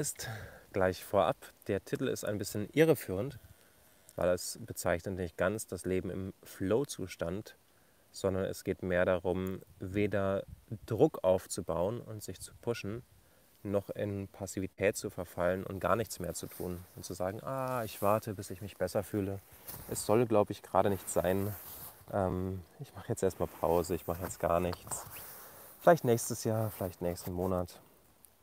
ist gleich vorab, der Titel ist ein bisschen irreführend, weil es bezeichnet nicht ganz das Leben im Flow-Zustand, sondern es geht mehr darum, weder Druck aufzubauen und sich zu pushen, noch in Passivität zu verfallen und gar nichts mehr zu tun und zu sagen, ah, ich warte, bis ich mich besser fühle. Es soll, glaube ich, gerade nicht sein. Ähm, ich mache jetzt erstmal Pause, ich mache jetzt gar nichts. Vielleicht nächstes Jahr, vielleicht nächsten Monat.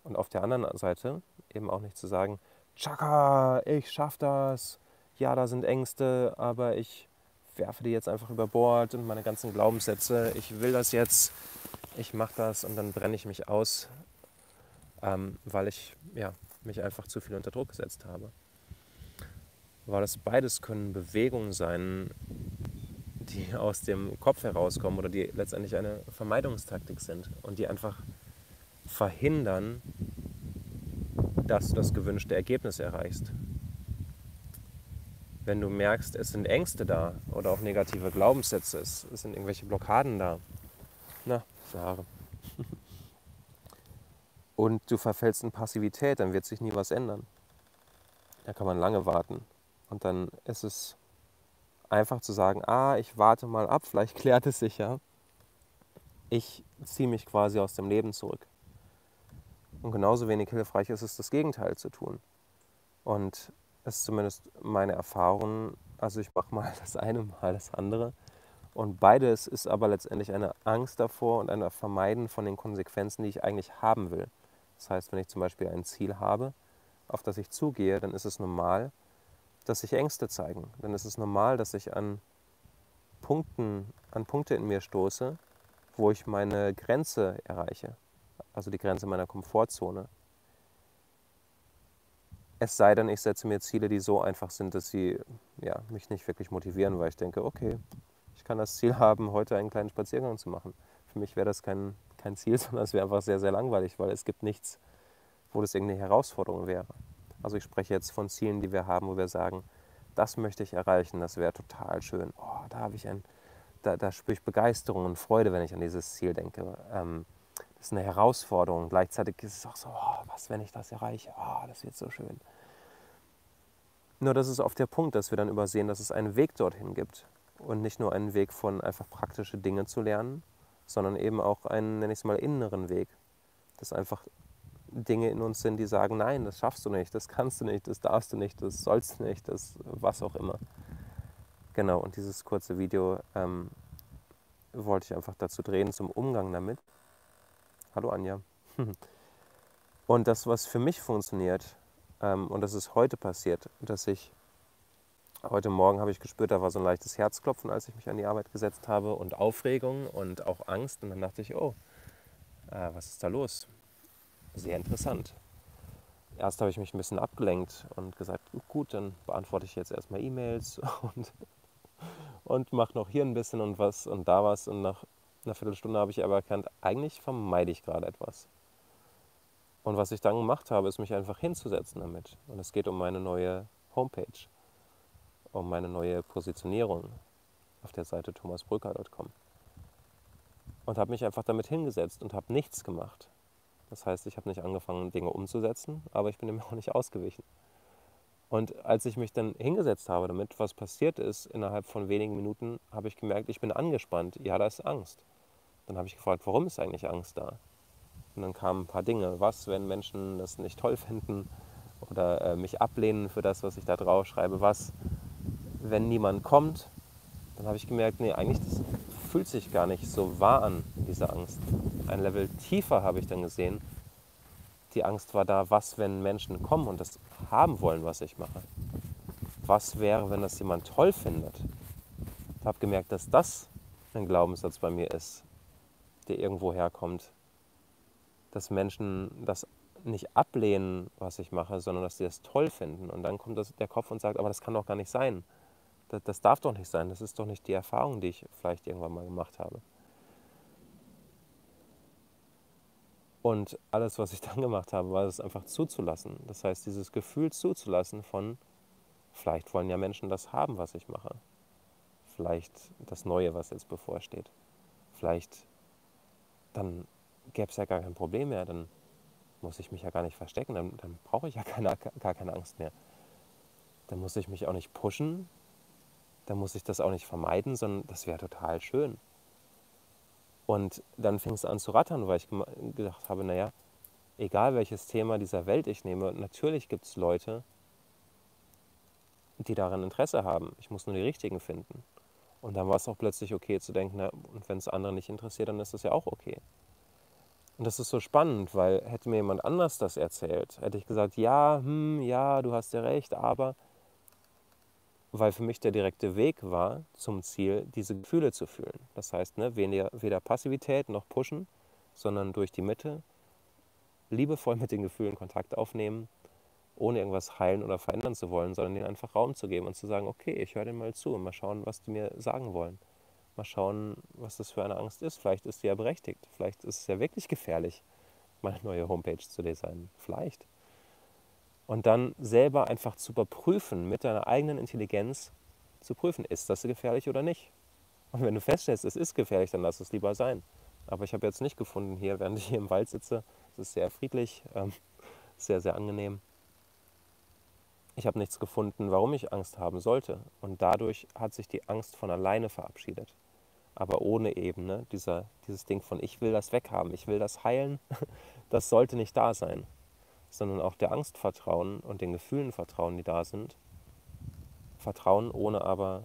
Und auf der anderen Seite eben auch nicht zu sagen, Chaka, ich schaff das. Ja, da sind Ängste, aber ich werfe die jetzt einfach über Bord und meine ganzen Glaubenssätze. Ich will das jetzt, ich mache das und dann brenne ich mich aus ähm, weil ich ja, mich einfach zu viel unter Druck gesetzt habe. Weil das beides können Bewegungen sein, die aus dem Kopf herauskommen oder die letztendlich eine Vermeidungstaktik sind und die einfach verhindern, dass du das gewünschte Ergebnis erreichst. Wenn du merkst, es sind Ängste da oder auch negative Glaubenssätze, es sind irgendwelche Blockaden da, na, Haare und du verfällst in Passivität, dann wird sich nie was ändern. Da kann man lange warten. Und dann ist es einfach zu sagen, ah, ich warte mal ab, vielleicht klärt es sich ja. Ich ziehe mich quasi aus dem Leben zurück. Und genauso wenig hilfreich ist es, das Gegenteil zu tun. Und das ist zumindest meine Erfahrung. Also ich mache mal das eine, mal das andere. Und beides ist aber letztendlich eine Angst davor und ein Vermeiden von den Konsequenzen, die ich eigentlich haben will. Das heißt, wenn ich zum Beispiel ein Ziel habe, auf das ich zugehe, dann ist es normal, dass sich Ängste zeigen. Dann ist es normal, dass ich an Punkten, an Punkte in mir stoße, wo ich meine Grenze erreiche, also die Grenze meiner Komfortzone. Es sei denn, ich setze mir Ziele, die so einfach sind, dass sie ja, mich nicht wirklich motivieren, weil ich denke, okay, ich kann das Ziel haben, heute einen kleinen Spaziergang zu machen. Für mich wäre das kein kein Ziel, sondern es wäre einfach sehr, sehr langweilig, weil es gibt nichts, wo das irgendeine Herausforderung wäre. Also ich spreche jetzt von Zielen, die wir haben, wo wir sagen, das möchte ich erreichen, das wäre total schön. Oh, da habe ich ein, da, da spüre ich Begeisterung und Freude, wenn ich an dieses Ziel denke. Ähm, das ist eine Herausforderung. Gleichzeitig ist es auch so, oh, was, wenn ich das erreiche? Oh, das wird so schön. Nur das ist oft der Punkt, dass wir dann übersehen, dass es einen Weg dorthin gibt und nicht nur einen Weg von einfach praktische Dinge zu lernen, sondern eben auch einen, nenne ich es mal, inneren Weg. Dass einfach Dinge in uns sind, die sagen, nein, das schaffst du nicht, das kannst du nicht, das darfst du nicht, das sollst du nicht, das was auch immer. Genau, und dieses kurze Video ähm, wollte ich einfach dazu drehen, zum Umgang damit. Hallo Anja. und das, was für mich funktioniert, ähm, und das ist heute passiert, dass ich Heute Morgen habe ich gespürt, da war so ein leichtes Herzklopfen, als ich mich an die Arbeit gesetzt habe und Aufregung und auch Angst. Und dann dachte ich, oh, äh, was ist da los? Sehr interessant. Erst habe ich mich ein bisschen abgelenkt und gesagt, gut, dann beantworte ich jetzt erstmal E-Mails und, und mache noch hier ein bisschen und was und da was. Und nach einer Viertelstunde habe ich aber erkannt, eigentlich vermeide ich gerade etwas. Und was ich dann gemacht habe, ist mich einfach hinzusetzen damit. Und es geht um meine neue Homepage um meine neue Positionierung auf der Seite thomasbrücker.com. Und habe mich einfach damit hingesetzt und habe nichts gemacht. Das heißt, ich habe nicht angefangen, Dinge umzusetzen, aber ich bin dem auch nicht ausgewichen. Und als ich mich dann hingesetzt habe damit, was passiert ist, innerhalb von wenigen Minuten habe ich gemerkt, ich bin angespannt. Ja, da ist Angst. Dann habe ich gefragt, warum ist eigentlich Angst da? Und dann kamen ein paar Dinge. Was, wenn Menschen das nicht toll finden oder äh, mich ablehnen für das, was ich da drauf schreibe? Was, wenn niemand kommt, dann habe ich gemerkt, nee, eigentlich das fühlt sich gar nicht so wahr an, diese Angst. Ein Level tiefer habe ich dann gesehen, die Angst war da, was, wenn Menschen kommen und das haben wollen, was ich mache. Was wäre, wenn das jemand toll findet? Ich habe gemerkt, dass das ein Glaubenssatz bei mir ist, der irgendwo herkommt. Dass Menschen das nicht ablehnen, was ich mache, sondern dass sie es toll finden. Und dann kommt das, der Kopf und sagt, aber das kann doch gar nicht sein. Das, das darf doch nicht sein. Das ist doch nicht die Erfahrung, die ich vielleicht irgendwann mal gemacht habe. Und alles, was ich dann gemacht habe, war es einfach zuzulassen. Das heißt, dieses Gefühl zuzulassen von, vielleicht wollen ja Menschen das haben, was ich mache. Vielleicht das Neue, was jetzt bevorsteht. Vielleicht, dann gäbe es ja gar kein Problem mehr. Dann muss ich mich ja gar nicht verstecken, dann, dann brauche ich ja keine, gar keine Angst mehr. Dann muss ich mich auch nicht pushen, dann muss ich das auch nicht vermeiden, sondern das wäre total schön. Und dann fing es an zu rattern, weil ich gedacht habe, naja, egal welches Thema dieser Welt ich nehme, natürlich gibt es Leute, die daran Interesse haben. Ich muss nur die richtigen finden. Und dann war es auch plötzlich okay zu denken, na, und wenn es andere nicht interessiert, dann ist das ja auch okay. Und das ist so spannend, weil hätte mir jemand anders das erzählt, hätte ich gesagt, ja, hm, ja, du hast ja recht, aber weil für mich der direkte Weg war zum Ziel, diese Gefühle zu fühlen. Das heißt, ne, weder, weder Passivität noch Pushen, sondern durch die Mitte liebevoll mit den Gefühlen Kontakt aufnehmen, ohne irgendwas heilen oder verändern zu wollen, sondern ihnen einfach Raum zu geben und zu sagen, okay, ich höre dir mal zu und mal schauen, was die mir sagen wollen. Mal schauen, was das für eine Angst ist. Vielleicht ist sie ja berechtigt. Vielleicht ist es ja wirklich gefährlich, meine neue Homepage zu designen. Vielleicht. Und dann selber einfach zu überprüfen, mit deiner eigenen Intelligenz zu prüfen, ist das gefährlich oder nicht. Und wenn du feststellst, es ist gefährlich, dann lass es lieber sein. Aber ich habe jetzt nicht gefunden, hier, während ich hier im Wald sitze, es ist sehr friedlich, ähm, sehr, sehr angenehm. Ich habe nichts gefunden, warum ich Angst haben sollte. Und dadurch hat sich die Angst von alleine verabschiedet. Aber ohne eben ne, dieser, dieses Ding von, ich will das weghaben, ich will das heilen, das sollte nicht da sein. Sondern auch der Angst vertrauen und den Gefühlen vertrauen, die da sind. Vertrauen, ohne aber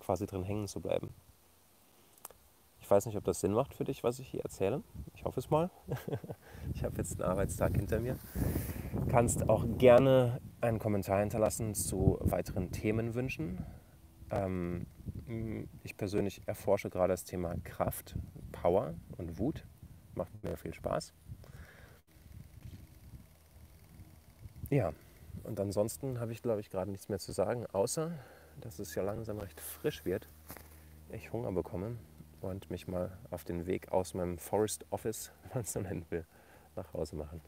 quasi drin hängen zu bleiben. Ich weiß nicht, ob das Sinn macht für dich, was ich hier erzähle. Ich hoffe es mal. ich habe jetzt einen Arbeitstag hinter mir. Kannst auch gerne einen Kommentar hinterlassen zu weiteren Themenwünschen. Ähm, ich persönlich erforsche gerade das Thema Kraft, Power und Wut. Macht mir viel Spaß. Ja, und ansonsten habe ich, glaube ich, gerade nichts mehr zu sagen, außer dass es ja langsam recht frisch wird. Ich Hunger bekomme und mich mal auf den Weg aus meinem Forest Office, wenn man es so nennen will, nach Hause machen.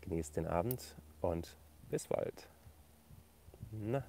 Genießt den Abend und bis bald. Na.